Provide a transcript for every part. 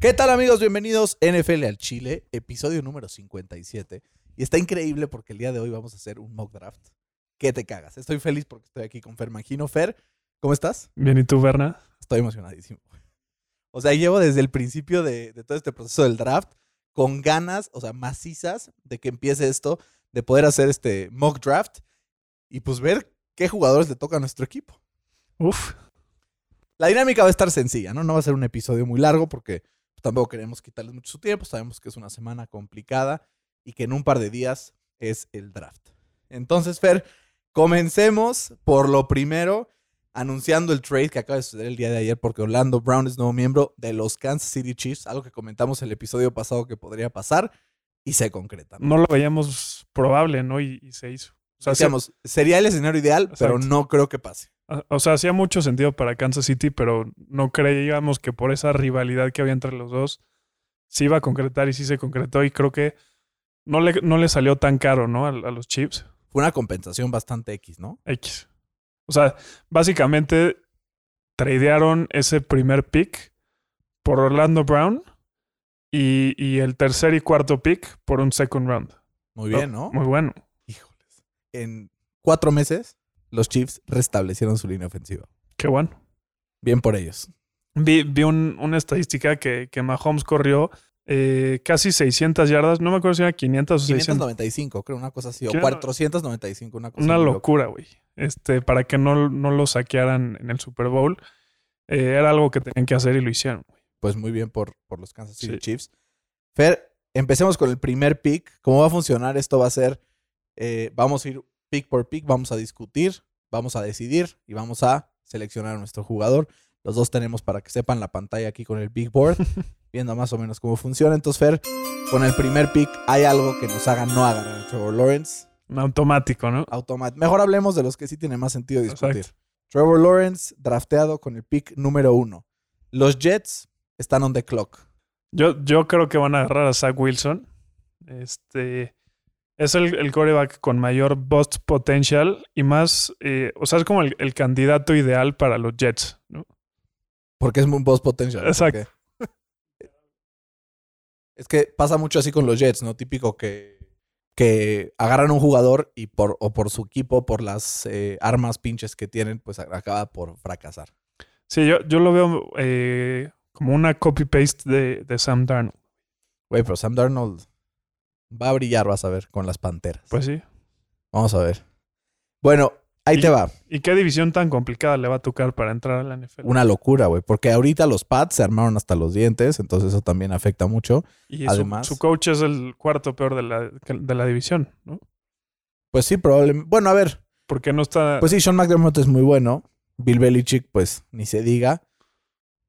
¿Qué tal amigos? Bienvenidos NFL al Chile, episodio número 57. Y está increíble porque el día de hoy vamos a hacer un mock draft. ¿Qué te cagas? Estoy feliz porque estoy aquí con Fer Mangino. Fer, ¿cómo estás? Bien, ¿y tú, Berna? Estoy emocionadísimo. O sea, llevo desde el principio de, de todo este proceso del draft con ganas, o sea, macizas de que empiece esto, de poder hacer este mock draft y pues ver qué jugadores le toca a nuestro equipo. Uf, La dinámica va a estar sencilla, ¿no? No va a ser un episodio muy largo porque tampoco queremos quitarles mucho su tiempo. Sabemos que es una semana complicada y que en un par de días es el draft. Entonces, Fer, comencemos por lo primero, anunciando el trade que acaba de suceder el día de ayer porque Orlando Brown es nuevo miembro de los Kansas City Chiefs, algo que comentamos el episodio pasado que podría pasar y se concreta. ¿no? no lo veíamos probable, ¿no? Y, y se hizo. O sea, Decíamos, sería el escenario ideal, pero no creo que pase. hacía- o sea, hacía mucho sentido para Kansas City, pero no creíamos que por esa rivalidad que había entre los dos se iba a concretar y sí se concretó. Y creo que no le, no le salió tan caro, ¿no? A, a los Chiefs. Fue una compensación bastante X, ¿no? X. O sea, básicamente tradearon ese primer pick por Orlando Brown y, y el tercer y cuarto pick por un second round. Muy bien, ¿no? Muy bueno. Híjoles. En cuatro meses, los Chiefs restablecieron su línea ofensiva. Qué bueno. Bien por ellos. Vi, vi un- una estadística que, que Mahomes corrió eh, casi 600 yardas. No me acuerdo si era 500 o 600. 595, creo, una cosa así. O ¿Qué? 495, una cosa Una locura, güey. Este, para que no, no lo saquearan en el Super Bowl. Eh, era algo que tenían que hacer y lo hicieron. güey. Pues muy bien por, por los Kansas City Sí. Chiefs. Fer, empecemos con el primer pick. ¿Cómo va a funcionar? Esto va a ser, eh, vamos a ir pick por pick, vamos a discutir, vamos a decidir y vamos a seleccionar a nuestro jugador. Los dos tenemos para que sepan la pantalla aquí con el big board, viendo más o menos cómo funciona. Entonces, Fer, con el primer pick, ¿hay algo que nos haga no agarrar a Trevor Lawrence? Un automático, ¿no? automático. Mejor hablemos de los que sí tiene más sentido discutir. Exacto. Trevor Lawrence, drafteado con el pick número uno. Los Jets están on the clock. Yo, yo creo que van a agarrar a Zach Wilson. Este es el, el quarterback con mayor bust potential y más, eh, o sea, es como el, el candidato ideal para los Jets, ¿no? Porque es un boss potential. Exacto. Porque- Es que pasa mucho así con los Jets, ¿no? Típico que, que agarran un jugador y por, o por su equipo, por las eh, armas pinches que tienen, pues acaba por fracasar. Sí, yo, yo lo veo eh, como una copy-paste de, de Sam Darnold. Güey, pero Sam Darnold va a brillar, vas a ver, con las Panteras. Pues sí. Vamos a ver. Bueno, ahí Y- te va. ¿Y qué división tan complicada le va a tocar para entrar a la NFL? Una locura, güey. Porque ahorita los Pats se armaron hasta los dientes, entonces eso también afecta mucho. y su- además- su, coach es el cuarto peor de la, de la división, ¿no? Pues sí, probablemente. Bueno, a ver. Porque no está... Pues sí, Sean McDermott es muy bueno. Bill Belichick, pues ni se diga.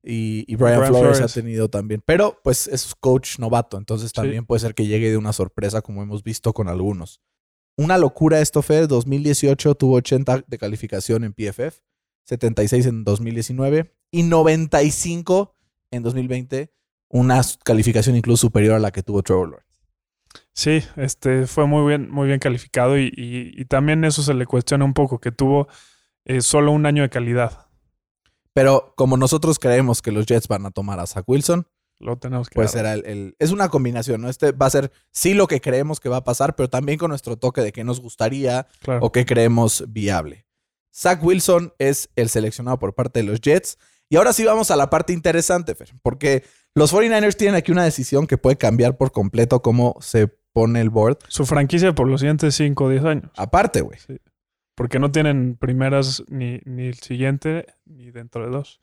Y, y Brian, Brian Flores, Flores. ha tenido también. Pero pues es coach novato, entonces también puede ser que llegue de una sorpresa como hemos visto con algunos. Una locura esto, Fer. 2018 tuvo 80 de calificación en PFF, 76 en 2019 y 95 en 2020. Una calificación incluso superior a la que tuvo Trevor Lawrence. Sí, este fue muy bien, muy bien calificado y, y- y también eso se le cuestiona un poco, que tuvo eh, solo un año de calidad. Pero como nosotros creemos que los Jets van a tomar a Zach Wilson, Lo tenemos que pues será el, el- Es una combinación, ¿no? Este va a ser sí lo que creemos que va a pasar, pero también con nuestro toque de qué nos gustaría Claro. o qué creemos viable. Zach Wilson es el seleccionado por parte de los Jets. Y ahora sí vamos a la parte interesante, Fer, porque los 49ers tienen aquí una decisión que puede cambiar por completo cómo se pone el board. Su franquicia por los siguientes 5 o 10 años. Aparte, güey. Porque no tienen primeras ni, ni el siguiente ni dentro de dos.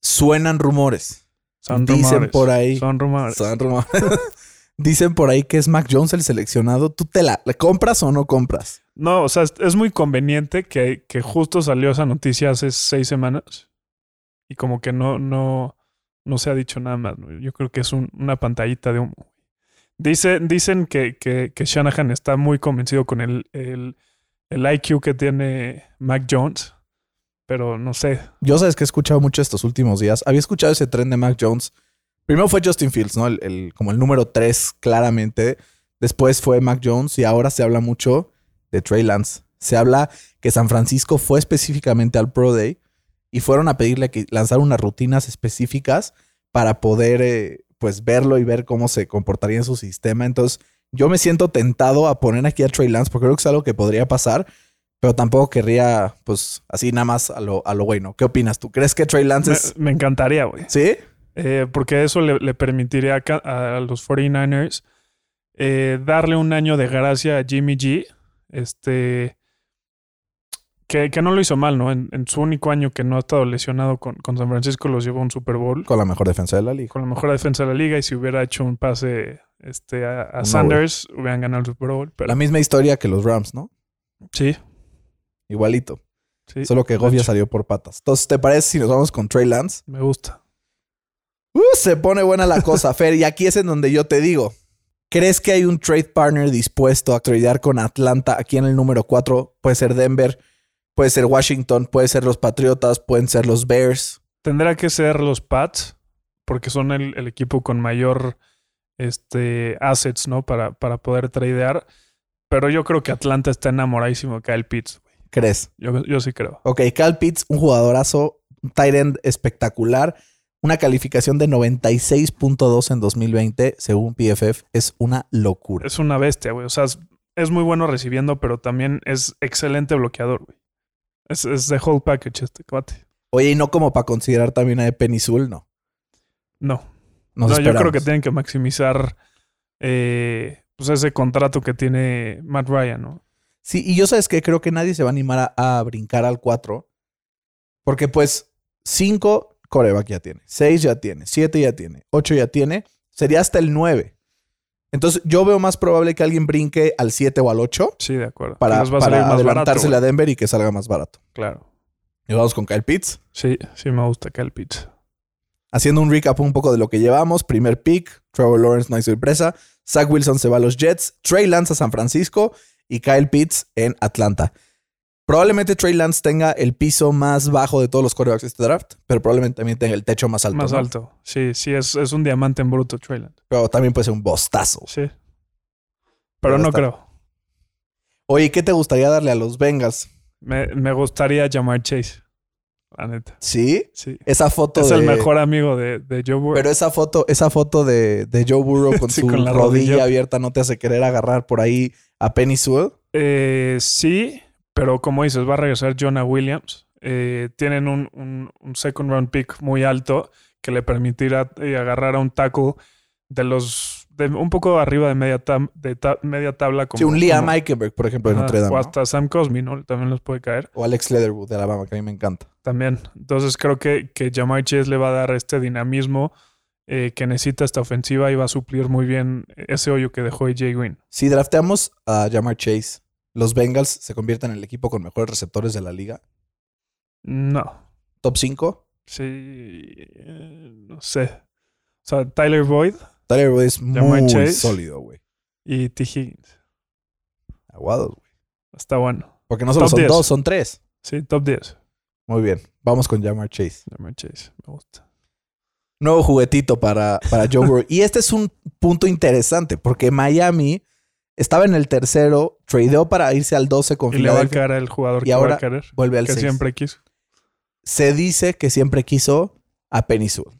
Suenan rumores. Son Dicen rumores. por ahí. Son rumores. Son rumores. Dicen por ahí que es Mac Jones el seleccionado. ¿Tú te la, ¿la compras o no compras? No, o sea, es, muy conveniente que, que justo salió esa noticia hace seis semanas y como que no, no, no se ha dicho nada más. Yo creo que es un- una pantallita de humo. Dice, dicen que, que, que Shanahan está muy convencido con el, el, el IQ que tiene Mac Jones. Pero no sé. Yo sabes que he escuchado mucho estos últimos días. Había escuchado ese tren de Mac Jones. Primero fue Justin Fields, ¿no? El, como el número 3, claramente. Después fue Mac Jones y ahora se habla mucho de Trey Lance. Se habla que San Francisco fue específicamente al Pro Day y fueron a pedirle que lanzara unas rutinas específicas para poder, eh, pues, verlo y ver cómo se comportaría en su sistema. Entonces, yo me siento tentado a poner aquí a Trey Lance porque creo que es algo que podría pasar, pero tampoco querría, pues, así nada más a lo, a lo bueno. ¿Qué opinas tú? ¿Crees que Trey Lance Me, es... me encantaría, güey. ¿Sí? Eh, porque eso le, le permitiría a, los 49ers eh, darle un año de gracia a Jimmy G. Este. Que, que no lo hizo mal, ¿no? En, en su único año que no ha estado lesionado con, con San Francisco, los llevó a un Super Bowl Con la mejor defensa de la liga. con la mejor defensa de la liga. Y si hubiera hecho un pase este, a, a No, Sanders, hubieran ganado el Super Bowl. Pero La misma historia que los Rams, ¿no? sí, Igualito. sí. Solo que Goff ya salió por patas. Entonces, ¿te parece si nos vamos con Trey Lance? Me gusta. Uh, se pone buena la cosa, Fer. Y aquí es en donde yo te digo. ¿Crees que hay un trade partner dispuesto a tradear con Atlanta aquí en el número 4? Puede ser Denver, puede ser Washington, puede ser los Patriotas, pueden ser los Bears. Tendrá que ser los Pats, porque son el, el equipo con mayor este, assets, ¿no? Para, para poder tradear. Pero yo creo que Atlanta está enamoradísimo de Kyle Pitts. ¿Crees? Yo, yo sí creo. Ok, Cal Pitts, un jugadorazo, un tight end espectacular. Una calificación de 96.2 en 2020, según PFF, es una locura. Es una bestia, güey. O sea, es, es muy bueno recibiendo, pero también es excelente bloqueador, güey. Es, es the whole package este cuate. Oye, y no como para considerar también a Pennysul, no. No. Nos No, yo creo esperamos. que tienen que maximizar eh, pues ese contrato que tiene Matt Ryan, ¿no? Sí, y yo sabes que creo que nadie se va a animar a, a brincar al 4. Porque pues 5 coreback ya tiene, 6 ya tiene, 7 ya tiene, 8 ya tiene, sería hasta el 9. Entonces yo veo más probable que alguien brinque al 7 o al 8 Sí, de acuerdo. para, para a Denver y que salga más barato. Claro. Y vamos con Kyle Pitts. Sí, sí me gusta Kyle Pitts. Haciendo un recap un poco de lo que llevamos. Primer pick, Trevor Lawrence no hay sorpresa. Zach Wilson se va a los Jets. Trey Lance a San Francisco y Kyle Pitts en Atlanta. Probablemente Trey Lance tenga el piso más bajo de todos los quarterbacks de este draft, pero probablemente también tenga el techo más alto. Más ¿no? alto. Sí, sí, es, es un diamante en bruto, Treyland. Pero también puede ser un bostazo. Sí. Pero no creo. Oye, ¿qué te gustaría darle a los Bengals? Me, me gustaría llamar Chase. La neta. ¿Sí? Sí. Esa foto Es de... el mejor amigo de, de Joe Burrow. Pero esa foto, esa foto de, de Joe Burrow con Sí, su con la rodilla rodilla. abierta no te hace querer agarrar por ahí a Penny Sewell. Eh, sí, pero como dices, va a regresar Jonah Williams. Eh, tienen un, un- un second round pick muy alto que le permitirá eh, agarrar a un tackle de los de un poco arriba de media, de ta- media tabla como sí, un Liam Eichenberg, por ejemplo, de Notre Dame. o ¿no? hasta Sam Cosmi, ¿no? También los puede caer. O Alex Leatherwood de Alabama, que a mí me encanta. También. Entonces creo que, que Jamar Chase le va a dar este dinamismo eh, que necesita esta ofensiva y va a suplir muy bien ese hoyo que dejó AJ Green. Si drafteamos a Jamar Chase, ¿los Bengals se convierten en el equipo con mejores receptores de la liga? No. ¿Top 5? Sí. eh, no sé. O sea, Tyler Boyd Tyler Boyd es muy Chase. sólido, güey. y T. Higgins. Aguados, güey. Está bueno. Porque no solo Top son 10. dos, son tres. Sí, top 10. Muy bien. Vamos con Jamar Chase. Jamar Chase. Me gusta. Nuevo juguetito para, para Joe Burrow. Y este es un punto interesante porque Miami estaba en el tercero, tradeó para irse al 12 con Y le va a caer al jugador Y que va ahora a querer. Vuelve al Que 6. siempre quiso. se dice que siempre quiso a Penny Sewell.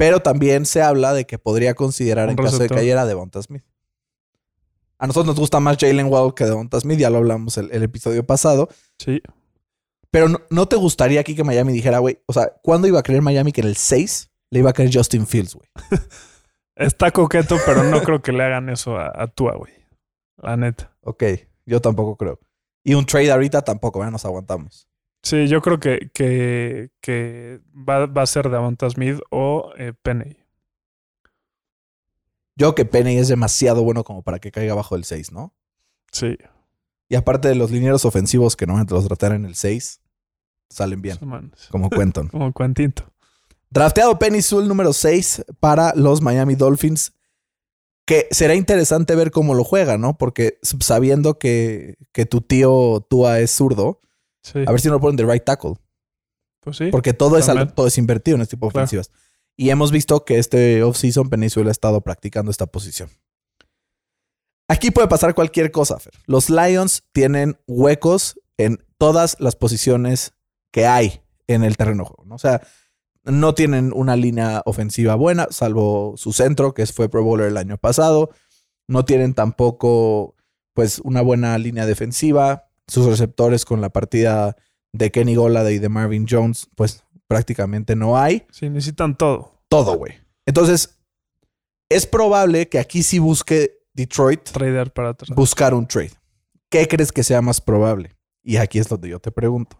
Pero también se habla de que podría considerar Un en caso de receptor. que cayera Devonta Smith. A nosotros nos gusta más Jalen Waddle que Devonta Smith, ya lo hablamos el, el episodio pasado. Sí. Pero no, ¿no te gustaría aquí que Miami dijera, güey, o sea, ¿cuándo iba a creer Miami que en el 6 le iba a creer Justin Fields, güey? Está coqueto, pero no creo que le hagan eso a, a Tua, güey. La neta. Ok, yo tampoco creo. Y un trade ahorita tampoco, ya nos aguantamos. Sí, yo creo que, que, que va, va a ser Davonta Smith o eh, Penny. Yo que Penny es demasiado bueno como para que caiga bajo el 6, ¿no? Sí. Y aparte de los linieros ofensivos que normalmente los tratar en el 6, salen bien, como cuentan. Como Cuantinto. Drafteado Penny Sewell número 6 para los Miami Dolphins. Que será interesante ver cómo lo juega, ¿no? Porque sabiendo que, que tu tío Tua es zurdo, Sí. a ver si no lo ponen de right tackle. pues sí. Porque todo es, al- todo es invertido en este tipo de Claro. ofensivas. Y hemos visto que este offseason Península ha estado practicando esta posición. Aquí puede pasar cualquier cosa, Fer. Los Lions tienen huecos en todas las posiciones que hay en el terreno juego. ¿no? O sea, no tienen una línea ofensiva buena, salvo su centro, que fue Pro Bowler el año pasado. No tienen tampoco, pues, una buena línea defensiva. Sus receptores con la partida de Kenny Golladay y de Marvin Jones, pues prácticamente no hay. Sí, necesitan todo. Todo, güey. Entonces, es probable que aquí sí busque Detroit Tradear para atrás. buscar un trade. ¿Qué crees que sea más probable? Y aquí es donde yo te pregunto.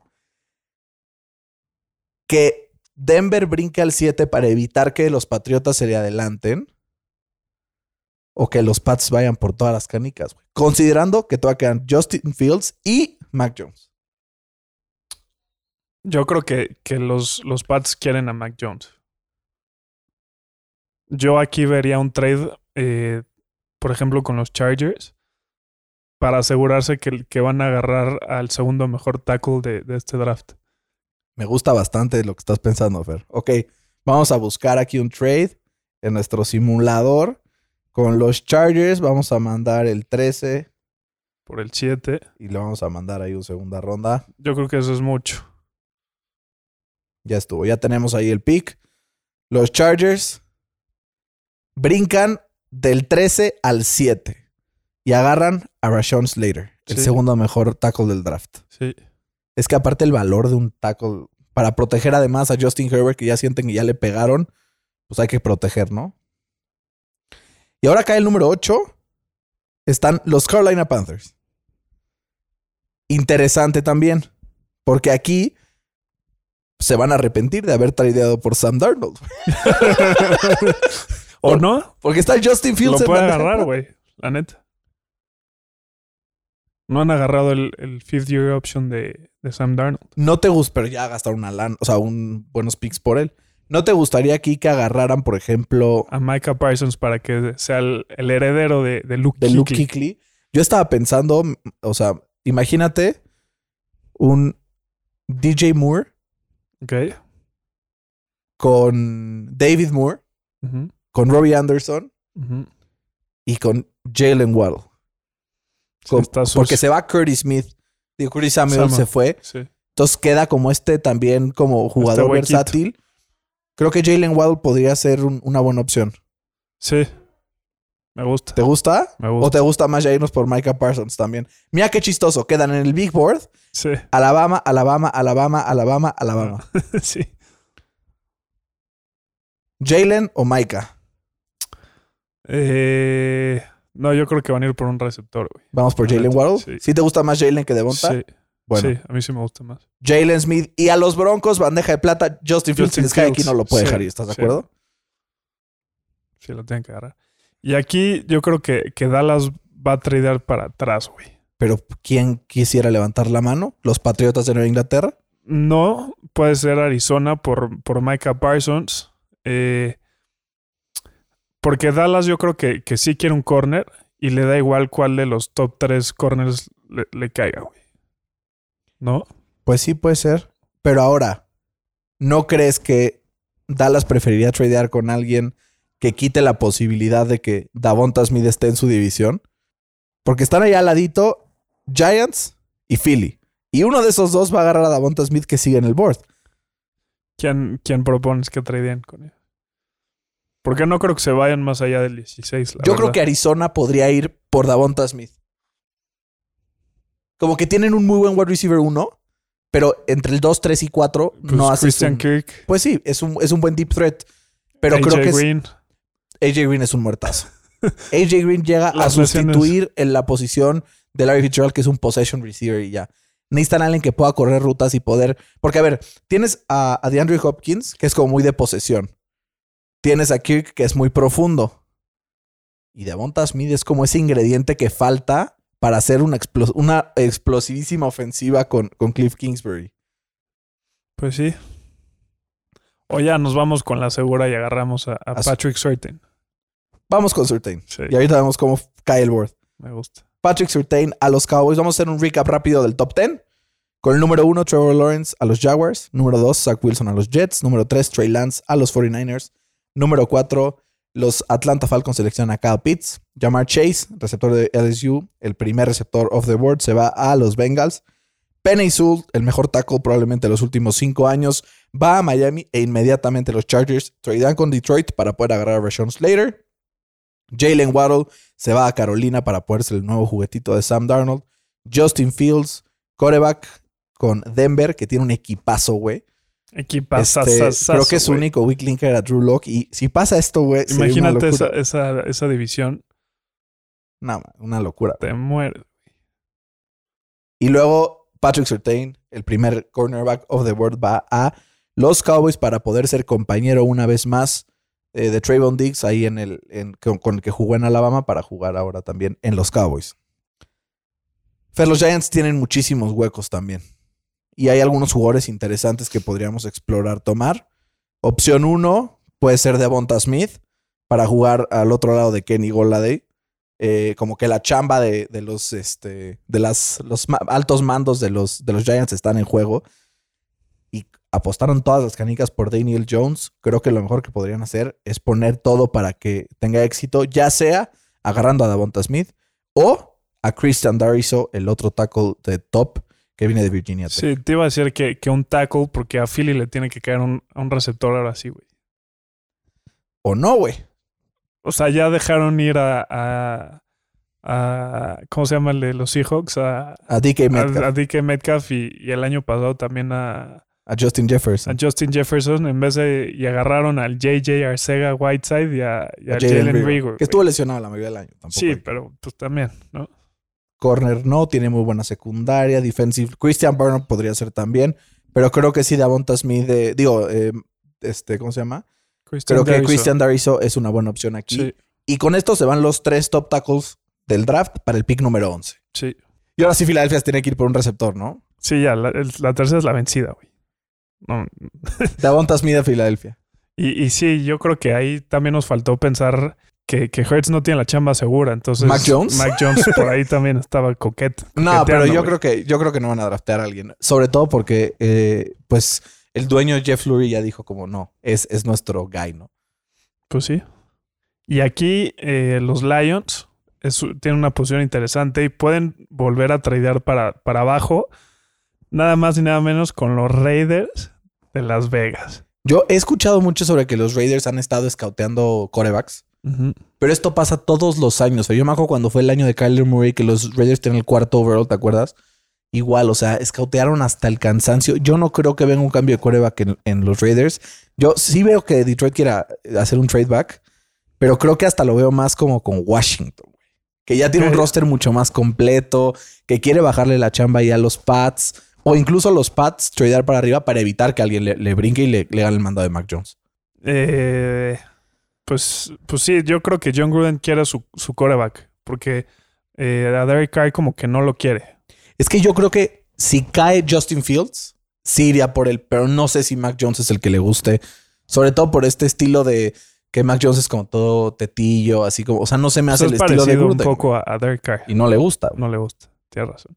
Que Denver brinque al 7 para evitar que los Patriotas se le adelanten. O que los Pats vayan por todas las canicas, güey. Considerando que todavía quedan Justin Fields y Mac Jones. Yo creo que, que los, los Pats quieren a Mac Jones. Yo aquí vería un trade, eh, por ejemplo, con los Chargers, para asegurarse que, que van a agarrar al segundo mejor tackle de, de este draft. Me gusta bastante lo que estás pensando, Fer. Ok, vamos a buscar aquí un trade en nuestro simulador. Con los Chargers vamos a mandar el 13 Por el 7. y le vamos a mandar ahí una segunda ronda. Yo creo que eso es mucho. Ya estuvo, ya tenemos ahí el pick. Los Chargers brincan del 13 al 7 y agarran a Rashawn Slater, el Sí. segundo mejor tackle del draft. Sí. Es que aparte el valor de un tackle para proteger además a Justin Herbert que ya sienten que ya le pegaron, pues hay que proteger, ¿no? Y ahora cae el número 8. Están los Carolina Panthers. Interesante también, porque aquí se van a arrepentir de haber tradeado por Sam Darnold. ¿O Por- no? Porque está Justin Lo Fields en puede agarrar, güey. La neta. No han agarrado el, el fifth year option de, de Sam Darnold. No te gusta, pero ya gastaron una lana, o sea, un buenos picks por él. ¿No te gustaría aquí que agarraran, por ejemplo, A Micah Parsons para que sea el, el heredero de, de Luke de Luke. Kuechly? Yo estaba pensando, o sea, imagínate un DJ Moore Ok. con David Moore, con Robbie Anderson y con Jalen Con- sucio. porque se va Curtis Smith. Digo, Curtis Samuel Samuel. se fue. Sí. Entonces queda como este también como jugador Este huequito. versátil. Creo que Jalen Waddle podría ser un- una buena opción. Sí. Me gusta. ¿Te gusta? Me ¿O gusta. te gusta más ya irnos por Micah Parsons también? Mira qué chistoso. Quedan en el Big Board. Sí. Alabama, Alabama, Alabama, Alabama, Alabama. sí. Jalen o Micah. Eh, no, yo creo que van a ir por un receptor, güey. Vamos por Jalen Waddle. sí. ¿Sí te gusta más Jalen que Devonta? Sí. Bueno, Sí, a mí sí me gusta más. Jalen Smith y a los Broncos, bandeja de plata. Justin Fields, Justin les cae aquí Fields. no lo puede Sí, dejar. ¿Estás de sí. acuerdo? Sí, lo tienen que agarrar. Y aquí yo creo que, que Dallas va a tradear para atrás, güey. Pero ¿quién quisiera levantar la mano? ¿Los Patriotas de Nueva Inglaterra? No, puede ser Arizona por, por Micah Parsons. Eh, porque Dallas yo creo que, que sí quiere un corner y le da igual cuál de los top tres corners le, le caiga, güey. ¿No? Pues sí, puede ser. Pero ahora, ¿no crees que Dallas preferiría tradear con alguien que quite la posibilidad de que Davonta Smith esté en su división? Porque están allá al ladito Giants y Philly. Y uno de esos dos va a agarrar a Davonta Smith que sigue en el board. ¿Quién, quién propones que tradeen con él? Porque no creo que se vayan más allá del 16. la Yo creo que Arizona podría ir por Davonta Smith. Como que tienen un muy buen wide receiver 1, pero entre el 2, 3 y 4 Pues no hace Christian un... Kirk, Pues sí, es un, es un buen deep threat. Pero AJ creo que es- Green. AJ Green es un muertazo. AJ Green llega a lesiones. sustituir en la posición de Larry Fitzgerald, que es un possession receiver y ya. Necesitan a alguien que pueda correr rutas y poder. Porque, a ver, tienes a, a DeAndre Hopkins, que es como muy de posesión. Tienes a Kirk, que es muy profundo. Y Devonta Smith es como ese ingrediente que falta para hacer una, explos- una explosivísima ofensiva con, con Cliff Kingsbury. Pues sí. O ya nos vamos con la segura y agarramos a, Patrick Surtain. Vamos con Surtain. Sí. Y ahorita vemos cómo cae el board. Me gusta. Patrick Surtain a los Cowboys. Vamos a hacer un recap rápido del top 10. Con el número 1, Trevor Lawrence a los Jaguars. Número 2, Zach Wilson a los Jets. Número 3, Trey Lance a los 49ers. Número 4, los Atlanta Falcons seleccionan a Kyle Pitts. Jamar Chase, receptor de LSU, el primer receptor off the board, se va a los Bengals. Penny Sewell, el mejor tackle probablemente de los últimos cinco años, va a Miami e inmediatamente los Chargers tradean con Detroit para poder agarrar a Rashawn Slater. Jalen Waddle se va a Carolina para poder ser el nuevo juguetito de Sam Darnold. Justin Fields, coreback con Denver, que tiene un equipazo, güey. Equipazo. Este, creo que su único weak link era Drew Lock. Y si pasa esto, güey, Imagínate esa, esa, esa división. No, una locura. Te mueres. Y luego Patrick Surtain, el primer cornerback of the board, va a los Cowboys para poder ser compañero una vez más eh, de Trayvon Diggs ahí en el en- con, con el que jugó en Alabama para jugar ahora también en los Cowboys. Fer, los Giants tienen muchísimos huecos también. Y hay algunos jugadores interesantes que podríamos explorar tomar. Opción uno puede ser Devonta Smith para jugar al otro lado de Kenny Golladay. Eh, como que la chamba de, de los, este, de las, los altos mandos de los, de los Giants están en juego. Y apostaron todas las canicas por Daniel Jones. Creo que lo mejor que podrían hacer es poner todo para que tenga éxito, ya sea agarrando a Davonta Smith o a Christian Dariso, el otro tackle de top que viene de Virginia Tech. Sí, te iba a decir que, que un tackle, porque a Philly le tiene que caer un, a un receptor ahora sí, güey. O no, güey. O sea, ya dejaron ir a, a, a- ¿cómo se llama el de los Seahawks? A, A DK Metcalf, a, a DK Metcalf y, y el año pasado también a, a Justin a Jefferson, Justin Jefferson en vez de y agarraron al JJ Arcega Whiteside y a, y a a Jalen Rigor, que estuvo lesionado la mayoría del año. Tampoco Sí, hay- pero pues también, ¿no? Corner no, tiene muy buena secundaria, defensive. Christian Barnard podría ser también, pero creo que sí, Davonta Smith, eh, digo, eh, este, ¿cómo se llama? Creo que. Christian Dariso es una buena opción aquí. Sí, Y con esto se van los tres top tackles del draft para el pick número 11. sí. Y ahora sí, Filadelfia tiene que ir por un receptor, ¿no? Sí, ya, la, la tercera es la vencida, güey. No, Davonta Smith de Filadelfia. Y, y sí, yo creo que ahí también nos faltó pensar que, que Hertz no tiene la chamba segura. Entonces, ¿Mac Jones? Mac Jones por ahí también estaba coquete. No, pero yo creo que yo creo que no van a draftear a alguien. Sobre todo porque, eh, pues, el dueño Jeff Lurie ya dijo como no, es, es nuestro guy, ¿no? Pues sí. Y aquí eh, los Lions es- tienen una posición interesante y pueden volver a tradear para, para abajo. Nada más y nada menos con los Raiders de Las Vegas. Yo he escuchado mucho sobre que los Raiders han estado escauteando corebacks. Pero esto pasa todos los años. O sea, yo me acuerdo cuando fue el año de Kyler Murray que los Raiders tenían el cuarto overall, ¿te acuerdas? Igual, o sea, escautearon hasta el cansancio. Yo no creo que venga un cambio de coreback en, en los Raiders. Yo sí veo que Detroit quiera hacer un trade back, pero creo que hasta lo veo más como con Washington, güey. Que ya tiene un roster mucho más completo, que quiere bajarle la chamba ahí a los Pats, o incluso los Pats tradear para arriba para evitar que alguien le, le brinque y le, le haga el mando de Mac Jones. Eh, pues, pues sí, yo creo que John Gruden quiere su, su coreback. Porque eh, a Derek Carr como que no lo quiere. Es que yo creo que si cae Justin Fields, sí iría por él, pero no sé si Mac Jones es el que le guste. Sobre todo por este estilo de que Mac Jones es como todo tetillo, así como, o sea, no se me Pues hace es el estilo de parecido un Gruden. poco a, a Derek Carr. Y no le gusta. No le gusta. Tienes razón.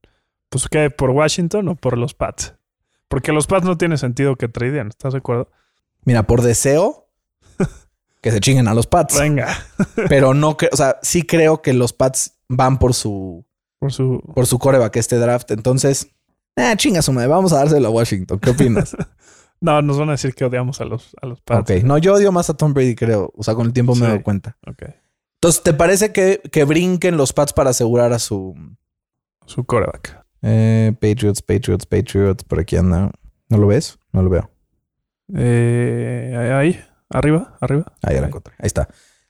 Pues ¿qué? ¿Por Washington o por los Pats? Porque los Pats no tiene sentido que tradean. ¿Estás de acuerdo? Mira, por deseo, que se chinguen a los Pats. Venga. pero no creo, o sea, sí creo que los Pats van por su, Por su... por su coreback este draft. Entonces, eh, chinga su madre, vamos a dárselo a Washington. ¿Qué opinas? No, nos van a decir que odiamos a los, a los Pats. ok, no, yo odio más a Tom Brady, creo. O sea, con el tiempo me Sí. he dado cuenta. Ok. Entonces, ¿te parece que, que brinquen los Pats para asegurar a su Su coreback. eh, Patriots, Patriots, Patriots? Por aquí anda. ¿No lo ves? No lo veo. Eh, ahí, arriba, arriba. Ahí la encontré. Ahí está.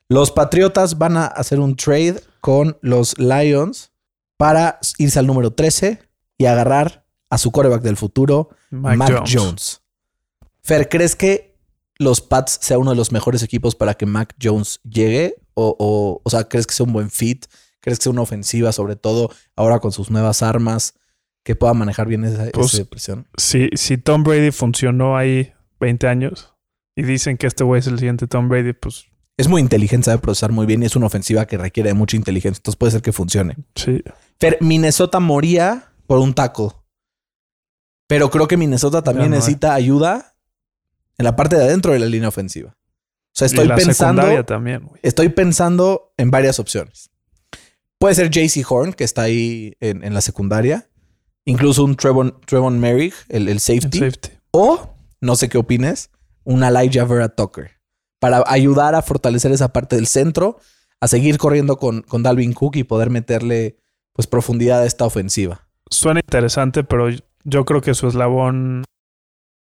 Los Patriotas van a hacer un trade con los Lions para irse al número 13 y agarrar a su coreback del futuro, Mac, Mac, Jones. Jones. Fer, ¿crees que los Pats sea uno de los mejores equipos para que Mac Jones llegue? O, o, o sea, ¿crees que sea un buen fit? ¿Crees que sea una ofensiva, sobre todo ahora con sus nuevas armas, que pueda manejar bien esa, Pues, esa presión? Si, si Tom Brady funcionó ahí 20 años y dicen que este güey es el siguiente Tom Brady, pues Es muy inteligente, sabe procesar muy bien y es una ofensiva que requiere de mucha inteligencia. Entonces puede ser que funcione. Sí. Minnesota moría por un tackle. Pero creo que Minnesota también no hay. necesita ayuda en la parte de adentro de la línea ofensiva. O sea, estoy y la pensando, secundaria también, estoy pensando en varias opciones. Puede ser JC Horn, que está ahí en, en la secundaria. Incluso un Trevon, Trevon Merrick, el, el safety. safety. O, no sé qué opines, un Elijah Vera Tucker. Para ayudar a fortalecer esa parte del centro, a seguir corriendo con, con Dalvin Cook y poder meterle pues profundidad a esta ofensiva. Suena interesante, pero yo creo que su eslabón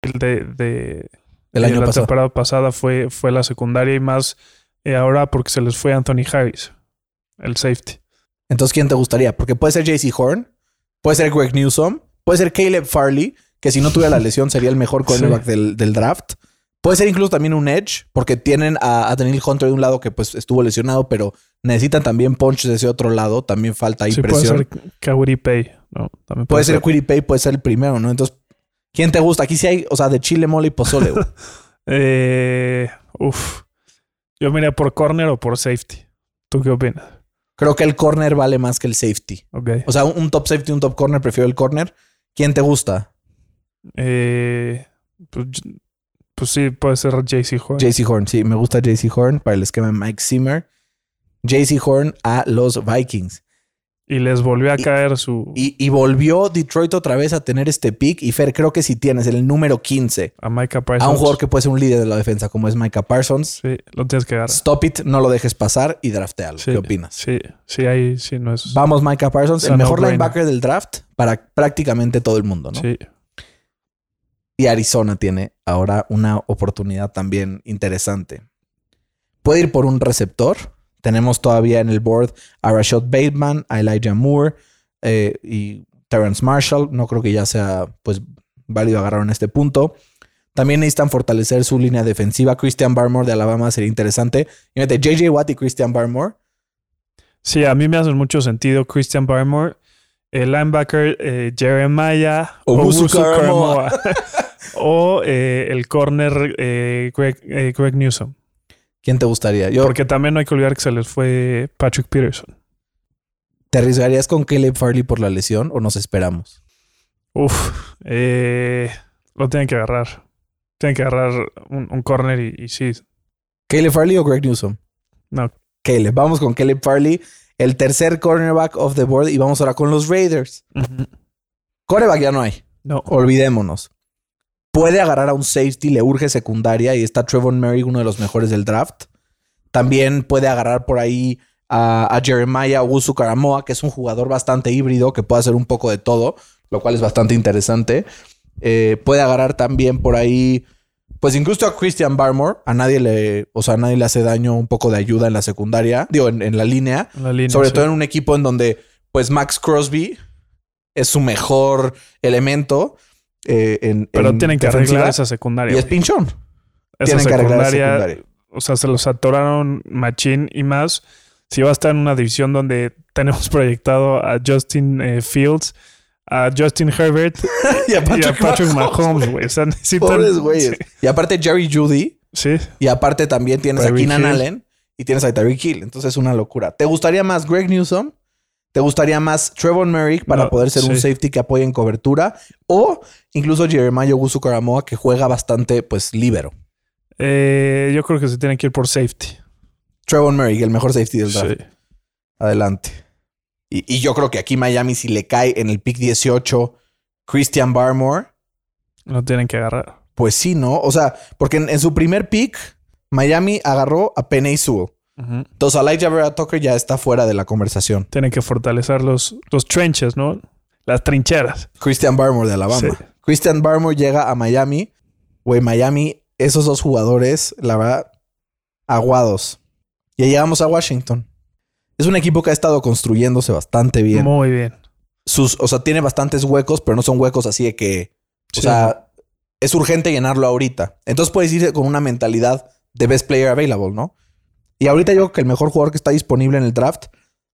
de, de, El de año la pasado. temporada pasada fue, fue la secundaria y más eh, ahora porque se les fue Anthony Harris, el safety. Entonces, ¿quién te gustaría? Porque puede ser JC Horn, puede ser Greg Newsom, puede ser Caleb Farley, que si no tuviera la lesión sería el mejor cornerback Sí. del, del draft. Puede ser incluso también un edge, porque tienen a, a Daniel Hunter de un lado que pues estuvo lesionado, pero necesitan también punch de ese otro lado. También falta ahí Sí, puede presión. ser Kawiri Pay. ¿no? También Puede ser Quiripay, puede ser el primero, ¿no? Entonces, ¿quién te gusta? Aquí sí hay, o sea, de chile, mole y pozole. Eh, uf. Yo miré por corner o por safety. ¿Tú qué opinas? Creo que el corner vale más que el safety. Ok. O sea, un, un top safety, un top corner, prefiero el corner. ¿Quién te gusta? Eh, pues, pues sí, puede ser JC Horn. JC Horn, sí, me gusta JC Horn para el esquema de Mike Zimmer. JC Horn a los Vikings. y les volvió a Y- caer su. Y, y volvió Detroit otra vez a tener este pick. Y Fer, creo que si tienes el número 15 a Micah Parsons. a un jugador que puede ser un líder de la defensa como es Micah Parsons, Sí, lo tienes que agarrar. stop it, no lo dejes pasar y draftealo. Sí, ¿Qué opinas? Sí, sí, ahí sí no es. Vamos, Micah Parsons, el mejor linebacker del draft para prácticamente todo el mundo, ¿no? Sí. Y Arizona tiene ahora una oportunidad también interesante. Puede ir por un receptor. Tenemos todavía en el board a Rashad Bateman, a Elijah Moore eh, y Terrence Marshall. No creo que ya sea pues válido agarrar en este punto. También necesitan fortalecer su línea defensiva. Christian Barmore de Alabama sería interesante. Fíjate, JJ Watt y Christian Barmore. Sí, a mí me hace mucho sentido Christian Barmore, el linebacker eh, Jeremiah Owusu Karamoa. Karamoa. o eh, el corner eh, Greg, eh, Greg Newsom. ¿Quién te gustaría? Yo, Porque también no hay que olvidar que se les fue Patrick Peterson. ¿Te arriesgarías con Caleb Farley por la lesión o nos esperamos? Uf, eh, lo tienen que agarrar. Tienen que agarrar un, un corner y, y sí. ¿Caleb Farley o Greg Newsom? No, Caleb. Vamos con Caleb Farley, el tercer cornerback of the board. Y vamos ahora con los Raiders. Ujú. Coreback ya no hay. no. Olvidémonos. Puede agarrar a un safety, le urge secundaria y está Trevor Merrick, uno de los mejores del draft. También puede agarrar por ahí a, a Jeremiah Usu Karamoa, que es un jugador bastante híbrido, que puede hacer un poco de todo, lo cual es bastante interesante. Eh, puede agarrar también por ahí, pues incluso a Christian Barmore. A nadie le, o sea, a nadie le hace daño un poco de ayuda en la secundaria, digo, en, en la línea. En la línea, Sobre sí. todo en un equipo en donde, pues, Max Crosby es su mejor elemento. Eh, en, Pero en tienen que arreglar esa secundaria. Y es pinchón. Esa tienen que arreglar esa secundaria, secundaria. O sea, se los atoraron machín y más. Si va a estar en una división donde tenemos proyectado a Justin eh, Fields, a Justin Herbert y a y a Patrick, Mahomes. Güey. O sea, necesitan. Pobres güeyes. Sí, Y aparte Jerry Judy. sí. Y aparte también tienes a Keenan Hill. Allen. Y tienes a Tyreek Hill. Entonces es una locura. ¿Te gustaría más Greg Newsom? ¿Te gustaría más Trevor Merrick para No, poder ser un safety que apoye en cobertura? O incluso Jeremiah Usu Karamoa que juega bastante, pues, libero. Eh, yo creo que se tienen que ir por safety. Trevor Merrick, el mejor safety del draft. Sí. Adelante. Y, y yo creo que aquí Miami, si le cae en el pick 18 Christian Barmore, Lo tienen que agarrar. pues sí, ¿no? O sea, porque en, en su primer pick, Miami agarró a Penny Sewell. Ujú. Entonces, Elijah Vera Tucker ya está fuera de la conversación. Tienen que fortalecer los, los trenches, ¿no? Las trincheras. Christian Barmore de Alabama. Sí. Christian Barmore llega a Miami. Güey, Miami, esos dos jugadores, la verdad, aguados. Ya llegamos a Washington. Es un equipo que ha estado construyéndose bastante bien. Muy bien. sus, o sea, tiene bastantes huecos, pero no son huecos así de que, o Sí. sea, es urgente llenarlo ahorita. Entonces puedes ir con una mentalidad de best player available, ¿no? Y ahorita yo creo que el mejor jugador que está disponible en el draft,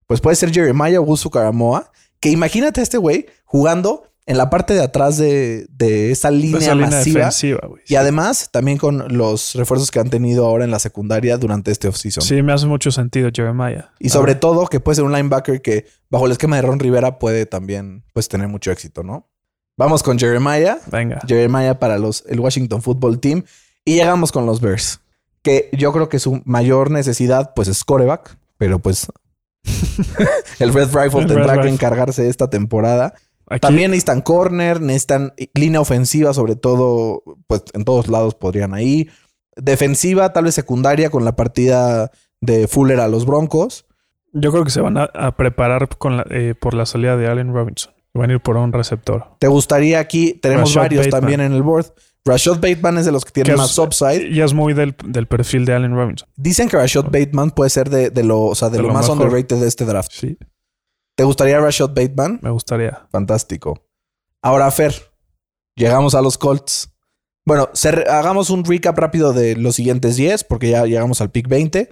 pues puede ser Jeremiah Usu Karamoa, que imagínate a este güey jugando en la parte de atrás de, de esa línea Esa línea masiva. defensiva. Y además, también con los refuerzos que han tenido ahora en la secundaria durante este offseason. Sí, me hace mucho sentido Jeremiah. Y sobre todo que puede ser un linebacker que bajo el esquema de Ron Rivera puede también pues, tener mucho éxito, ¿no? Vamos con Jeremiah. Venga. Jeremiah para los, el Washington Football Team. Y llegamos con los Bears. Que yo creo que su mayor necesidad pues es coreback. Pero pues el Red Rifle El tendrá Red que encargarse esta temporada. Aquí, También necesitan corner, necesitan línea ofensiva, sobre todo, pues en todos lados podrían ahí. Defensiva, tal vez secundaria, con la partida de Fuller a los Broncos. yo creo que se van a, a preparar con la- eh, por la salida de Allen Robinson. Van a ir por un receptor. ¿Te gustaría aquí? Tenemos Rashad varios Bateman. también en el board. Rashad Bateman es de los que tienen Que más es- upside. Y es muy del, del perfil de Allen Robinson. Dicen que Rashad Bateman puede ser de, de lo, o sea, de De lo, lo más mejor. underrated de este draft. Sí, ¿Te gustaría Rashad Bateman? me gustaría. Fantástico. Ahora, Fer, llegamos a los Colts. Bueno, hagamos un recap rápido de los siguientes 10, porque ya llegamos al pick 20.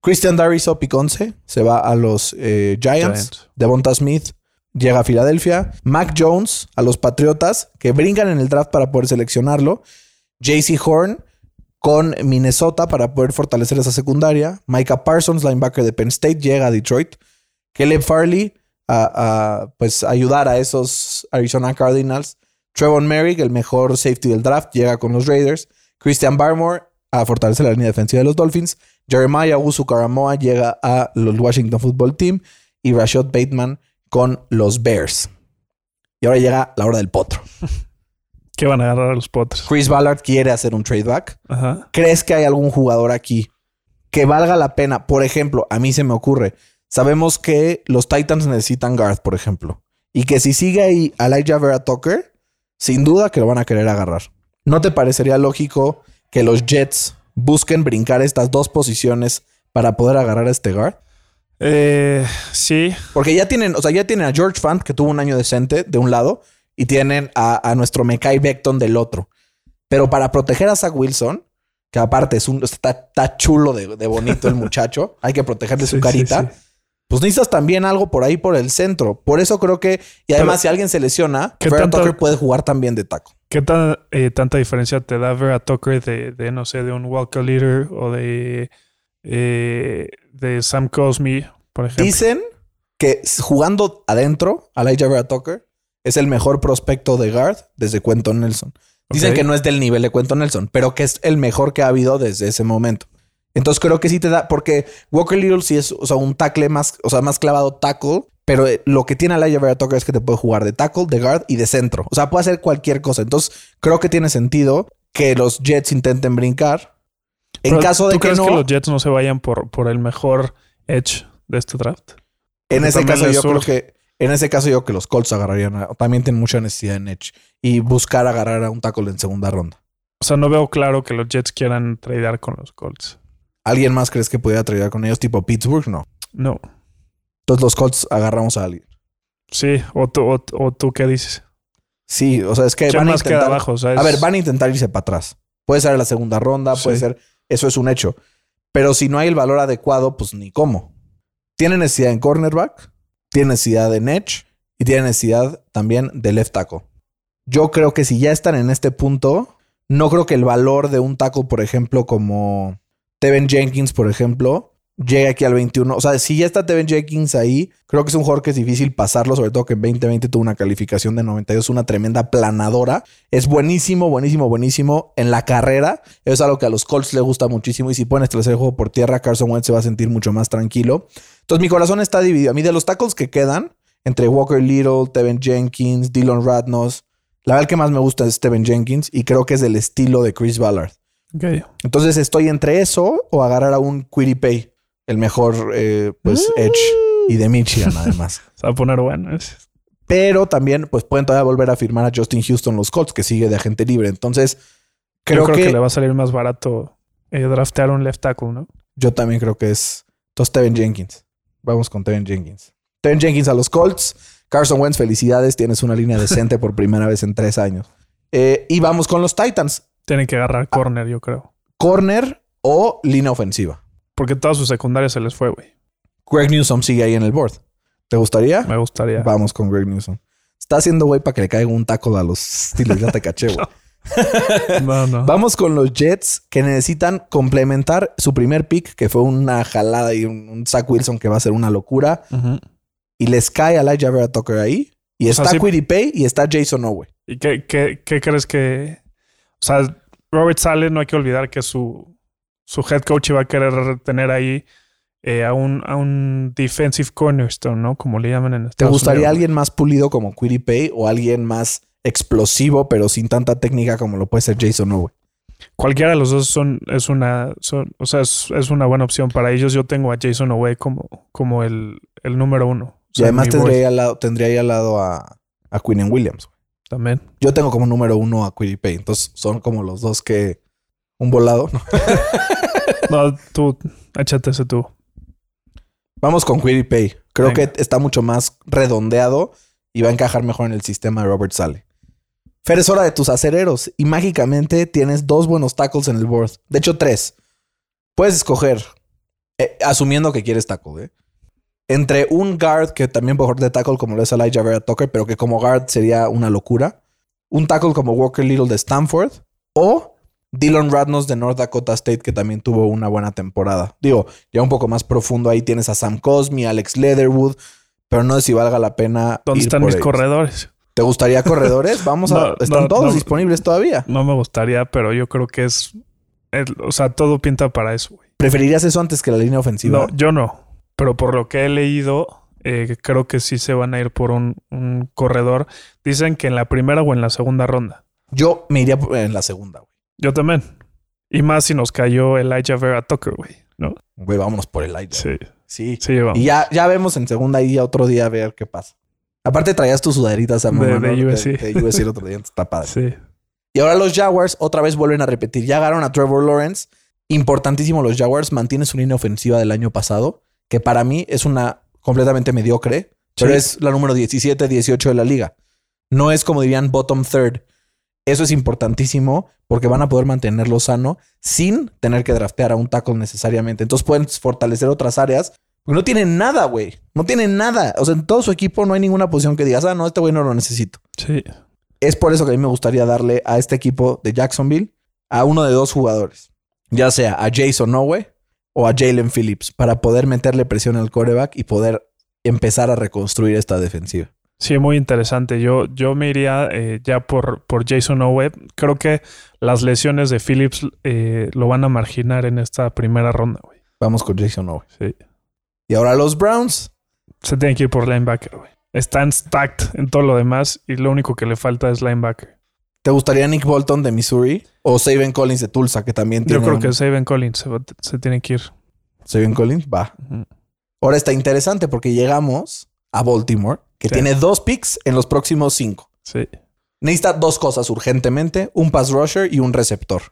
Christian Dariso, pick 11, se va a los eh, Giants. Giants. Devonta Smith llega a Filadelfia. Mac Jones a los Patriotas, que brincan en el draft para poder seleccionarlo. JC Horn con Minnesota para poder fortalecer esa secundaria. Micah Parsons, linebacker de Penn State, llega a Detroit. Caleb Farley a, pues ayudar a esos Arizona Cardinals. Trevon Merrick, el mejor safety del draft, llega con los Raiders. Christian Barmore a fortalecer la línea defensiva de los Dolphins. Jeremiah Usu Karamoa llega a los Washington Football Team. Y Rashad Bateman con los Bears. Y ahora llega la hora del potro. ¿Qué van a agarrar a los Potters? Chris Ballard quiere hacer un trade back. Ajá. ¿Crees que hay algún jugador aquí que valga la pena? Por ejemplo, a mí se me ocurre. Sabemos que los Titans necesitan guard, por ejemplo. Y que si sigue ahí Elijah Vera Tucker, sin duda que lo van a querer agarrar. ¿No te parecería lógico que los Jets busquen brincar estas dos posiciones para poder agarrar a este guard? Eh, sí, Porque ya tienen, o sea, ya tienen a George Fant, que tuvo un año decente de un lado, y tienen a, a nuestro Mekai Beckton del otro. Pero para proteger a Zach Wilson, que aparte es un, está, está chulo de, de bonito el muchacho, hay que protegerle su sí, carita. sí. Pues necesitas también algo por ahí por el centro. Por eso creo que, y además, Pero, si alguien se lesiona, ¿qué Vera tanto- Tucker puede jugar también de taco. ¿Qué tan, eh, tanta diferencia te da ver a Tucker de, de, no sé, de un Walker Leader o de, eh, de Sam Cosme, por ejemplo? Dicen que jugando adentro, Elijah Vera Tucker es el mejor prospecto de guard desde Quentin Nelson. Dicen que no es del nivel de Quentin Nelson, pero que es el mejor que ha habido desde ese momento. Entonces creo que sí te da, porque Walker Little sí es, o sea, un tackle más, o sea, más clavado tackle, pero eh, lo que tiene Elijah Vera Tucker es que te puede jugar de tackle, de guard y de centro. O sea, puede hacer cualquier cosa. Entonces creo que tiene sentido que los Jets intenten brincar. En Pero, caso de ¿Tú que crees no, que los Jets no se vayan por, por el mejor edge de este draft? en ese caso yo creo que en ese caso yo creo que los Colts agarrarían, a- también tienen mucha necesidad en edge y buscar agarrar a un tackle en segunda ronda. O sea, no veo claro que los Jets quieran tradear con los Colts. ¿Alguien más crees que pudiera traer con ellos tipo Pittsburgh? No. No. Entonces los Colts agarramos a alguien. Sí, o tú, o, o tú qué dices. Sí, o sea, es que ¿Quién van a intentar. abajo? O sea, A ver, van a intentar irse para atrás. Puede ser la segunda ronda, puede ser. Eso es un hecho. Pero si no hay el valor adecuado, pues ni cómo. Tiene necesidad en cornerback, tiene necesidad en edge y tiene necesidad también de left tackle. Yo creo que si ya están en este punto, no creo que el valor de un tackle, por ejemplo, como Tevin Jenkins, por ejemplo, llegue aquí al 21. O sea, si ya está Tevin Jenkins ahí, creo que es un jugador que es difícil pasarlo, sobre todo que en 2020 tuvo una calificación de 92, una tremenda planadora. Es buenísimo, buenísimo, buenísimo en la carrera. Es algo que a los Colts les gusta muchísimo y si pueden establecer el juego por tierra, Carson Wentz se va a sentir mucho más tranquilo. Entonces mi corazón está dividido. A mí de los tackles que quedan, entre Walker Little, Tevin Jenkins, Dylan Radnos, la verdad que más me gusta es Tevin Jenkins y creo que es del estilo de Chris Ballard. Entonces estoy entre eso o agarrar a un Pay, el mejor eh, pues Edge y de Michigan además. Se va a poner bueno. Pero también pues pueden todavía volver a firmar a Justin Houston los Colts que sigue de agente libre. Entonces creo, Yo creo que, que... le va a salir más barato eh, draftear un left tackle, ¿no? yo también creo que es entonces Tevin Jenkins. Vamos con Tevin Jenkins. Tevin Jenkins a los Colts. Carson Wentz, felicidades. Tienes una línea decente por primera vez en tres años. Eh, y vamos con los Titans. Tienen que agarrar corner, yo creo. Corner o línea ofensiva. Porque toda su secundaria se les fue, güey. Greg Newsom sigue ahí en el board. ¿Te gustaría? Me gustaría. Vamos con Greg Newsom. está haciendo güey para que le caiga un taco a los Steelers. Ya te caché, güey. No, no. Vamos con los Jets que necesitan complementar su primer pick, que fue una jalada y un, un Zach Wilson que va a ser una locura. Y les cae a Elijah Vera Tucker ahí. Y O sea, está sí- Quiddy Pay y está Jason Owe. ¿Y qué, qué, qué crees que.? O sea, Robert Sale, no hay que olvidar que su, su head coach iba a querer tener ahí eh, a, un, a un defensive cornerstone, ¿no? Como le llaman en ¿Te Estados gustaría Unidos. alguien más pulido como Quiddy Pay o alguien más explosivo pero sin tanta técnica como lo puede ser Jason Owe? Cualquiera de los dos son, es una, son, o sea, es, es una buena opción para ellos. Yo tengo a Jason Away como, como el, el número uno. O Y además tendría ahí al lado, tendría ahí al lado a, a Quinn Williams. también. Yo tengo como número uno a Quiddy Pay. Entonces son como los dos que... Un volado. ¿no? No, tú, échate ese tú. Vamos con Quiddy Pay. Creo Venga. que está mucho más redondeado y va a encajar mejor en el sistema de Robert Sale. Fer, es hora de tus acereros y mágicamente tienes dos buenos tackles en el board. De hecho, tres. Puedes escoger, eh, asumiendo que quieres tackle, ¿eh? Entre un guard que también puede jugar de tackle como lo es Elijah Vera Tucker, pero que como guard sería una locura. Un tackle como Walker Little de Stanford. O Dylan Radnos de North Dakota State, que también tuvo una buena temporada. Digo, ya un poco más profundo ahí tienes a Sam Cosmi, Alex Leatherwood, pero no sé si valga la pena. ¿Dónde ir están por mis ellos. corredores? ¿Te gustaría corredores? Vamos a. Están no, todos no. disponibles todavía. No me gustaría, pero yo creo que es. el- o sea, todo pinta para eso, güey. ¿Preferirías eso antes que la línea ofensiva? No, yo no. Pero por lo que he leído, eh, creo que sí se van a ir por un, un corredor. Dicen que en la primera o en la segunda ronda. Yo me iría en la segunda, güey. Yo también. Y más si nos cayó Elijah Vera Tucker, güey. ¿No? Güey, vámonos por el Elijah. Sí. Sí. Sí, vamos. Y ya, ya vemos en segunda y ya otro día a ver qué pasa. Aparte traías tus sudaderitas a De- mamá, de ¿no? USC. De, de USC el otro día. Está padre. Sí. Y ahora los Jaguars otra vez vuelven a repetir. Ya agarraron a Trevor Lawrence. Importantísimo los Jaguars. Mantiene su línea ofensiva del año pasado, que para mí es una completamente mediocre, pero Sí. es la número 17, 18 de la liga. No es como dirían bottom third. Eso es importantísimo porque van a poder mantenerlo sano sin tener que draftear a un tackle necesariamente. Entonces pueden fortalecer otras áreas. Porque no tienen nada, güey. No tienen nada. O sea, en todo su equipo no hay ninguna posición que digas, ah, no, este güey no lo necesito. Sí. Es por eso que a mí me gustaría darle a este equipo de Jacksonville a uno de dos jugadores, ya sea a Jason Owe o a Jalen Phillips, para poder meterle presión al coreback y poder empezar a reconstruir esta defensiva. Sí, muy interesante. Yo, yo me iría eh, ya por, por Jason Owe. Creo que las lesiones de Phillips eh, lo van a marginar en esta primera ronda, güey. Vamos con Jason Owe. Sí. Y ahora los Browns. Se tiene que ir por linebacker, güey. Están stacked en todo lo demás y lo único que le falta es linebacker. ¿Te gustaría Nick Bolton de Missouri o Saban Collins de Tulsa, que también tiene Yo creo que Saban Collins se, va- se tiene que ir. Saban Collins? Va. Ahora está interesante porque llegamos a Baltimore, que Sí. tiene dos picks en los próximos cinco. Sí. Necesita dos cosas urgentemente, un pass rusher y un receptor.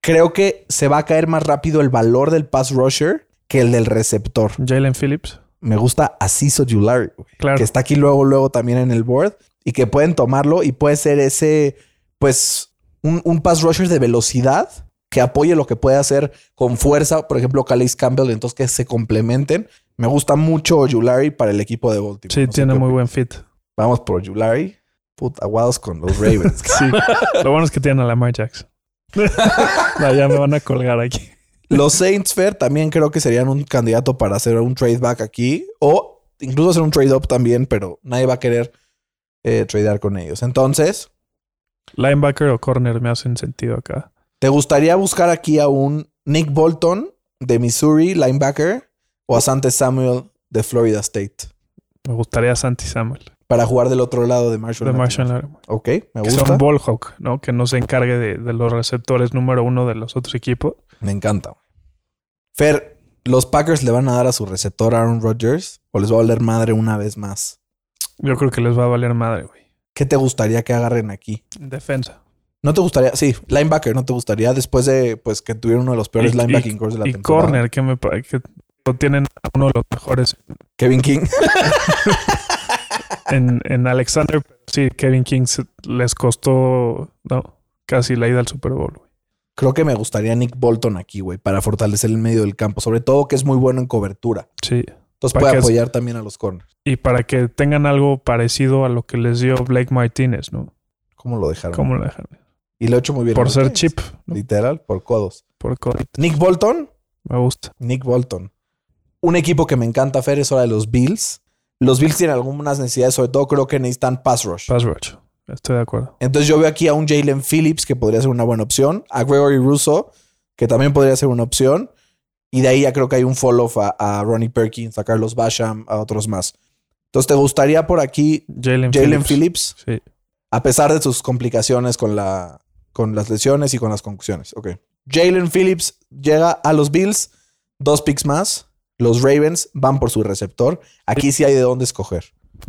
Creo que se va a caer más rápido el valor del pass rusher que el del receptor. Jalen Phillips. Me gusta Asiso Julari, güey, Claro. que está aquí luego, luego también en el board y que pueden tomarlo y puede ser ese, pues, un, un pass rusher de velocidad que apoye lo que puede hacer con fuerza, por ejemplo, Calais Campbell, entonces que se complementen. Me gusta mucho Julari para el equipo de Baltimore. Sí, No tiene muy buen fit. Vamos por Julari. Puta, aguados con los Ravens. Sí. lo bueno es que tienen a Lamar Jackson. No, ya me van a colgar aquí. Los Saints Fair también creo que serían un candidato para hacer un trade back aquí o incluso hacer un trade up también, pero nadie va a querer eh, tradear con ellos. Entonces, Linebacker o corner me hacen sentido acá. ¿te gustaría buscar aquí a un Nick Bolton de Missouri, linebacker, o a Sante Samuel de Florida State Me gustaría Santi Samuel. para jugar del otro lado de Marshall? De? Marshall Lattimore. Ok, me Que sea gusta. un ball hawk, ¿no? Que no se encargue de, de los receptores número uno de los otros equipos. Me encanta. güey. Fer, ¿los Packers le van a dar a su receptor Aaron Rodgers o les va a valer madre una vez más? Yo creo que les va a valer madre, güey. ¿Qué te gustaría que agarren aquí? Defensa. ¿No te gustaría? Sí, linebacker, ¿no te gustaría? Después de pues que tuvieron uno de los peores Y- linebacking y- cores de la Y temporada. corner, que me que tienen a uno de los mejores Kevin King. en, en Alexander. Sí, Kevin King se- les costó no, casi la ida al Super Bowl, güey. Creo que me gustaría Nick Bolton aquí, güey, para fortalecer el medio del campo. Sobre todo que es muy bueno en cobertura. Sí. Entonces puede es- apoyar también a los corners. Y para que tengan algo parecido a lo que les dio Blake Martínez, ¿no? ¿Cómo lo dejaron? ¿Cómo lo dejan? Y lo ha hecho muy bien. Por ser chip, ¿no? Literal, por codos. por COVID. Nick Bolton. Me gusta. Nick Bolton. Un equipo que me encanta, Fer, es hora de los Bills. Los Bills tienen algunas necesidades, sobre todo creo que necesitan pass rush. Pass rush. Estoy de acuerdo. Entonces yo veo aquí a un Jalen Phillips que podría ser una buena opción, a Gregory Russo que también podría ser una opción, y de ahí ya creo que hay un follow-off a, a Ronnie Perkins, a Carlos Basham, a otros más. Entonces, ¿te gustaría por aquí Jalen Jalen Phillips. Phillips, Sí. a pesar de sus complicaciones con, la, con las lesiones y con las concusiones? Ok. Jalen Phillips llega a los Bills, dos picks más. Los Ravens van por su receptor. Aquí sí hay de dónde escoger.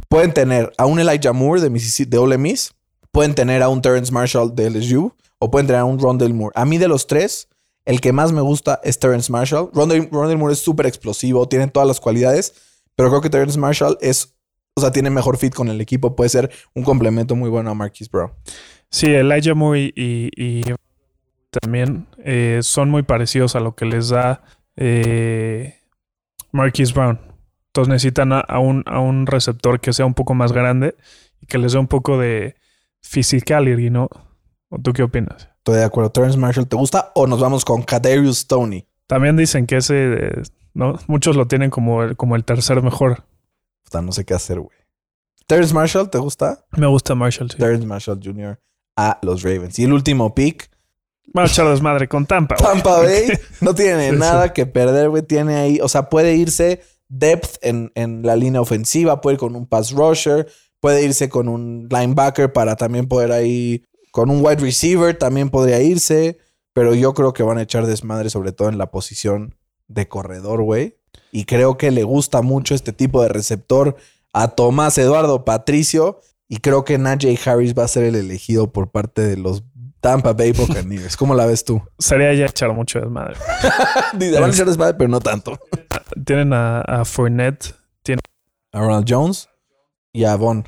Pueden tener a un Elijah Moore de, de Ole Miss. Pueden tener a un Terrence Marshall de LSU. O pueden tener a un Rondell Moore. A mí de los tres, el que más me gusta es Terrence Marshall. Rondell, Moore es súper explosivo, tiene todas las cualidades. Pero creo que Terrence Marshall es, o sea, tiene mejor fit con el equipo. Puede ser un complemento muy bueno a Marquise Brown. Sí, Elijah Moore y, y también eh, son muy parecidos a lo que les da eh, Marquise Brown. Entonces necesitan a, a un, a un receptor que sea un poco más grande y que les dé un poco de physicality, ¿no? ¿O tú qué opinas? Estoy de acuerdo. Terrence Marshall, ¿te gusta? O nos vamos con Kadarius Stoney. También dicen que ese, eh, ¿no? Muchos lo tienen como el, como el tercer mejor. Puta, no sé qué hacer, güey. Terrence Marshall, ¿te gusta? Me gusta Marshall, sí. Terrence Marshall Jr. a los Ravens. Y el último pick, Va a echar desmadre con Tampa. güey. Tampa Bay. No tiene Sí, sí. nada que perder, güey. Tiene ahí, o sea, puede irse depth en, en la línea ofensiva, puede ir con un pass rusher, puede irse con un linebacker para también poder ahí, con un wide receiver también podría irse. Pero yo creo que van a echar desmadre, sobre todo en la posición de corredor, güey. Y creo que le gusta mucho este tipo de receptor a Tomás Eduardo Patricio. Y creo que Najee Harris va a ser el elegido por parte de los Tampa Bay Buccaneers. ¿Cómo la ves tú? Sería ya echar mucho desmadre. Dice, van a echar desmadre, pero no tanto. Tienen a, a Fournette, tienen A Ronald Jones y a Von.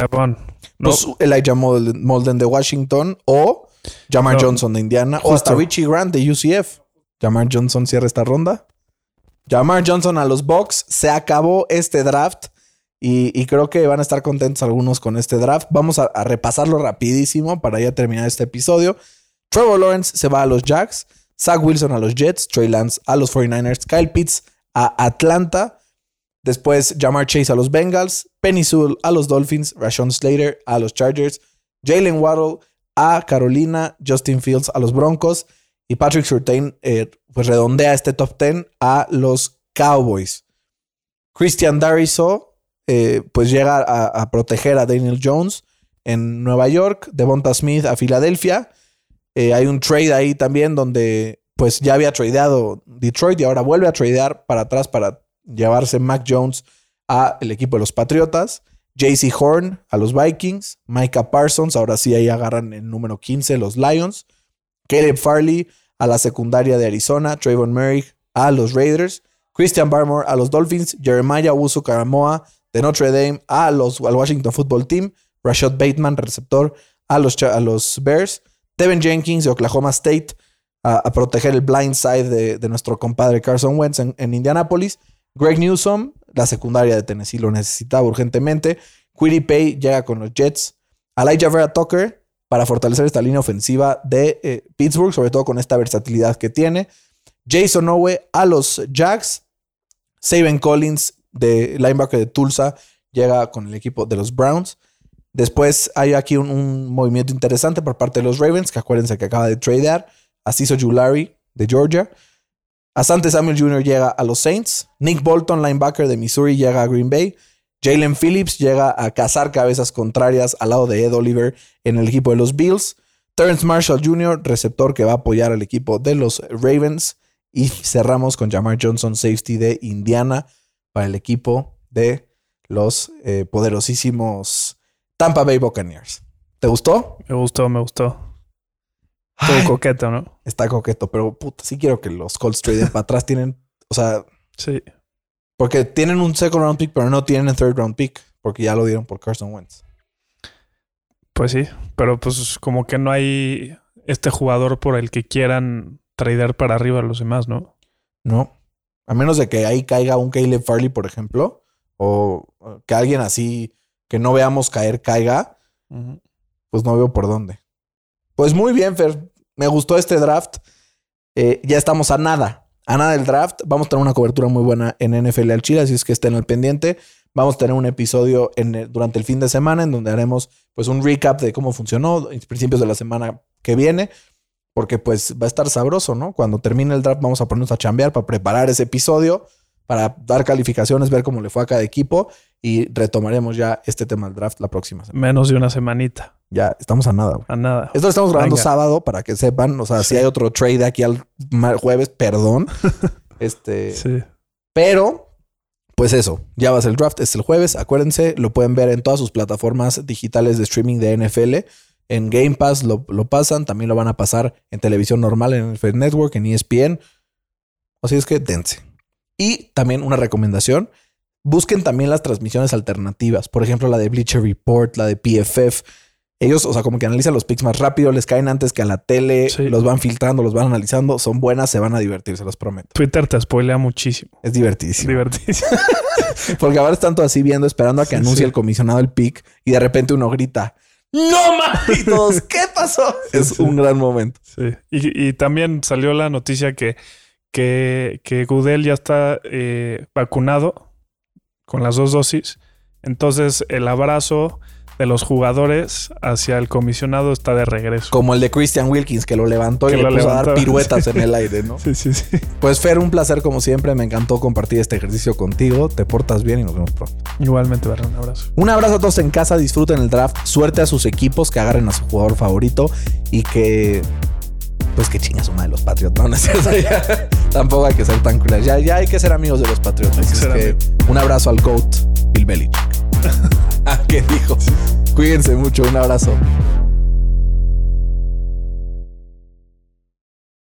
a Von. No, Pues Elijah Molden, Molden de Washington o Jamar No, Johnson de Indiana o hasta Richie Grant de UCF. Jamar Johnson cierra esta ronda. Jamar Johnson a los Bucks. Se acabó este draft y, creo que van a estar contentos algunos con este draft. Vamos a, repasarlo rapidísimo para ya terminar este episodio. Trevor Lawrence se va a los Jacks. Zach Wilson a los Jets. Trey Lance a los 49ers. Kyle Pitts a Atlanta. Después Jamar Chase a los Bengals, Penny Sewell a los Dolphins, Rashawn Slater a los Chargers, Jalen Waddle a Carolina, Justin Fields a los Broncos y Patrick Surtain eh, pues redondea este top 10 a los Cowboys. Christian Dariso eh, pues llega a, proteger a Daniel Jones en Nueva York, Devonta Smith a Filadelfia. Eh, hay un trade ahí también donde pues ya había tradeado Detroit y ahora vuelve a tradear para atrás para llevarse Mac Jones a el equipo de los Patriotas, JC Horn a los Vikings, Micah Parsons, ahora sí ahí agarran el número 15 los Lions, Caleb Farley a la secundaria de Arizona, Trayvon Merrick a los Raiders, Christian Barmore a los Dolphins, Jeremiah Uso Karamoa de Notre Dame a los, al Washington Football Team, Rashad Bateman, receptor, a los, a los Bears, Devin Jenkins de Oklahoma State a, proteger el blind side de, de nuestro compadre Carson Wentz en, en Indianapolis, Greg Newsom, la secundaria de Tennessee lo necesitaba urgentemente, Quiddy Pay llega con los Jets, Elijah Vera Tucker para fortalecer esta línea ofensiva de eh, Pittsburgh, sobre todo con esta versatilidad que tiene. Jason Owe a los Jacks. Saban Collins, de linebacker de Tulsa, llega con el equipo de los Browns. Después hay aquí un, movimiento interesante por parte de los Ravens, que acuérdense que acaba de tradear. Asiso Julari de Georgia. Asante Samuel Jr. llega a los Saints. Nick Bolton, linebacker de Missouri, llega a Green Bay. Jalen Phillips llega a cazar cabezas contrarias al lado de Ed Oliver en el equipo de los Bills. Terrence Marshall Jr., receptor que va a apoyar al equipo de los Ravens. Y cerramos con Jamar Johnson, safety de Indiana, para el equipo de los eh, poderosísimos Tampa Bay Buccaneers. ¿Te gustó? me gustó, me gustó. Todo Ay, coqueto, ¿no? está coqueto, pero puta, sí quiero que los Colts traden para atrás. Tienen, o sea, Sí. porque tienen un second round pick, pero no tienen un third round pick, porque ya lo dieron por Carson Wentz. Pues sí, pero pues como que no hay este jugador por el que quieran tradear para arriba a los demás, ¿no? No. A menos de que ahí caiga un Caleb Farley, por ejemplo, o que alguien así que no veamos caer caiga, pues no veo por dónde. Pues muy bien, Fer. Me gustó este draft. Eh, ya estamos a nada, a nada del draft. Vamos a tener una cobertura muy buena en NFL al Chile, así es que estén al pendiente. Vamos a tener un episodio en el- durante el fin de semana en donde haremos pues un recap de cómo funcionó en principios de la semana que viene, porque pues va a estar sabroso, ¿no? Cuando termine el draft vamos a ponernos a chambear para preparar ese episodio, para dar calificaciones, ver cómo le fue a cada equipo y retomaremos ya este tema del draft la próxima semana. Menos de una semanita. Ya estamos a nada. güey. A nada. Esto lo estamos grabando Venga. sábado para que sepan. O sea, si hay otro trade aquí al jueves, perdón. este, Sí. pero, pues eso, ya va a ser el draft. Es el jueves. Acuérdense, lo pueden ver en todas sus plataformas digitales de streaming de NFL. En Game Pass lo, lo pasan. También lo van a pasar en televisión normal, en NFL Network, en ESPN. Así es que dense. Y también una recomendación. Busquen también las transmisiones alternativas. Por ejemplo, la de Bleacher Report, la de PFF. Ellos, o sea, como que analizan los picks más rápido, les caen antes que a la tele, Sí. los van filtrando, los van analizando. Son buenas, se van a divertir, se los prometo. Twitter te spoilea muchísimo. Es divertidísimo. Divertísimo. Porque ahora están todo así viendo, esperando a que Sí, anuncie sí. el comisionado el pick y de repente uno grita, ¡No mames! Todos, ¿qué pasó? es sí. un gran momento. Sí. Y, y también salió la noticia que, que, que Goodell ya está eh, vacunado con las dos dosis. Entonces el abrazo de los jugadores hacia el comisionado está de regreso. Como el de Christian Wilkins, que lo levantó y le puso a dar piruetas en el aire, ¿no? Sí, sí, sí. Pues Fer, un placer como siempre. Me encantó compartir este ejercicio contigo. Te portas bien y nos vemos pronto. Igualmente, Barra, un abrazo. Un abrazo a todos en casa, disfruten el draft, suerte a sus equipos, que agarren a su jugador favorito y que pues que chingas una de los no, ya. tampoco hay que ser tan crueles, ya, ya hay que ser amigos de los que un abrazo al GOAT, Bill Belichick. ¿A qué dijo? Cuídense mucho, un abrazo.